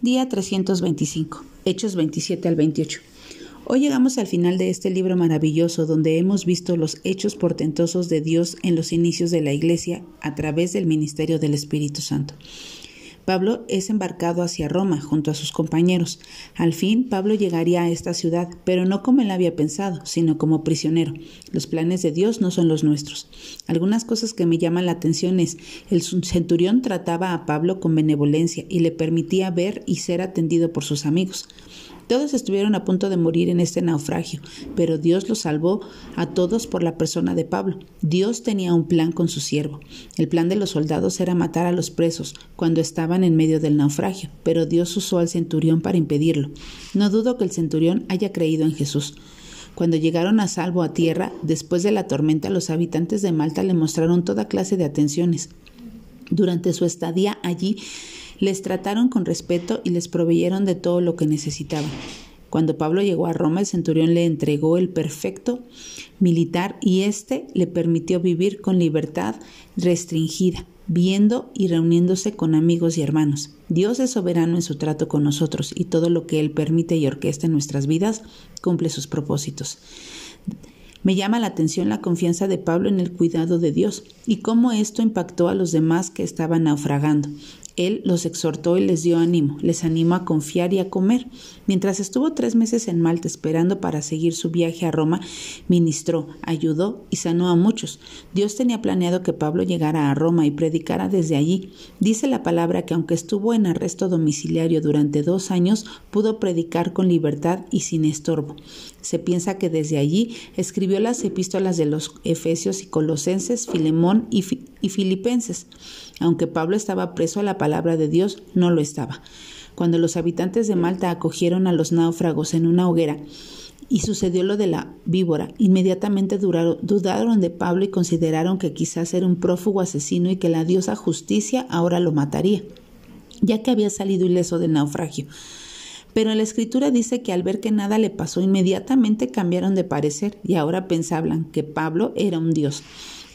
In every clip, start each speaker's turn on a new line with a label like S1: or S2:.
S1: Día 325, Hechos 27 al 28. Hoy llegamos al final de este libro maravilloso donde hemos visto los hechos portentosos de Dios en los inicios de la Iglesia a través del ministerio del Espíritu Santo. Pablo es embarcado hacia Roma junto a sus compañeros. Al fin, Pablo llegaría a esta ciudad, pero no como él había pensado, sino como prisionero. Los planes de Dios no son los nuestros. Algunas cosas que me llaman la atención es, el centurión trataba a Pablo con benevolencia y le permitía ver y ser atendido por sus amigos. Todos estuvieron a punto de morir en este naufragio, pero Dios los salvó a todos por la persona de Pablo. Dios tenía un plan con su siervo. El plan de los soldados era matar a los presos cuando estaban en medio del naufragio, pero Dios usó al centurión para impedirlo. No dudo que el centurión haya creído en Jesús. Cuando llegaron a salvo a tierra, después de la tormenta, los habitantes de Malta le mostraron toda clase de atenciones. Durante su estadía allí, les trataron con respeto y les proveyeron de todo lo que necesitaban. Cuando Pablo llegó a Roma, el centurión le entregó el perfecto militar y éste le permitió vivir con libertad restringida, viendo y reuniéndose con amigos y hermanos. Dios es soberano en su trato con nosotros y todo lo que Él permite y orquesta en nuestras vidas cumple sus propósitos. Me llama la atención la confianza de Pablo en el cuidado de Dios y cómo esto impactó a los demás que estaban naufragando. Él los exhortó y les dio ánimo, les animó a confiar y a comer. Mientras estuvo tres meses en Malta esperando para seguir su viaje a Roma, ministró, ayudó y sanó a muchos. Dios tenía planeado que Pablo llegara a Roma y predicara desde allí. Dice la palabra que aunque estuvo en arresto domiciliario durante dos años, pudo predicar con libertad y sin estorbo. Se piensa que desde allí escribió las epístolas de los Efesios y Colosenses, Filemón y, y Filipenses. Aunque Pablo estaba preso a la palabra de Dios, no lo estaba. Cuando los habitantes de Malta acogieron a los náufragos en una hoguera, y sucedió lo de la víbora. Inmediatamente dudaron de Pablo y consideraron que quizás era un prófugo asesino y que la diosa justicia ahora lo mataría, ya que había salido ileso del naufragio. Pero la escritura dice que al ver que nada le pasó, inmediatamente cambiaron de parecer y ahora pensaban que Pablo era un dios.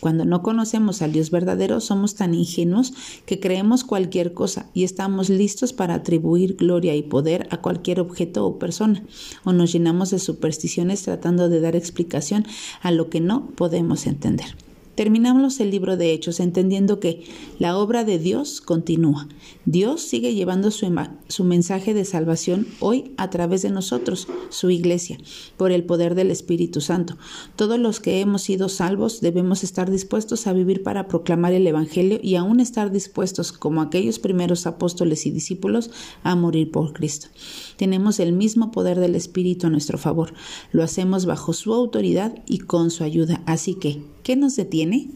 S1: Cuando no conocemos al Dios verdadero, somos tan ingenuos que creemos cualquier cosa y estamos listos para atribuir gloria y poder a cualquier objeto o persona, o nos llenamos de supersticiones tratando de dar explicación a lo que no podemos entender. Terminamos el libro de Hechos entendiendo que la obra de Dios continúa. Dios sigue llevando su, su, mensaje de salvación hoy a través de nosotros, su iglesia, por el poder del Espíritu Santo. Todos los que hemos sido salvos debemos estar dispuestos a vivir para proclamar el Evangelio y aún estar dispuestos, como aquellos primeros apóstoles y discípulos, a morir por Cristo. Tenemos el mismo poder del Espíritu a nuestro favor. Lo hacemos bajo su autoridad y con su ayuda. Así que, ¿qué nos detiene? tiene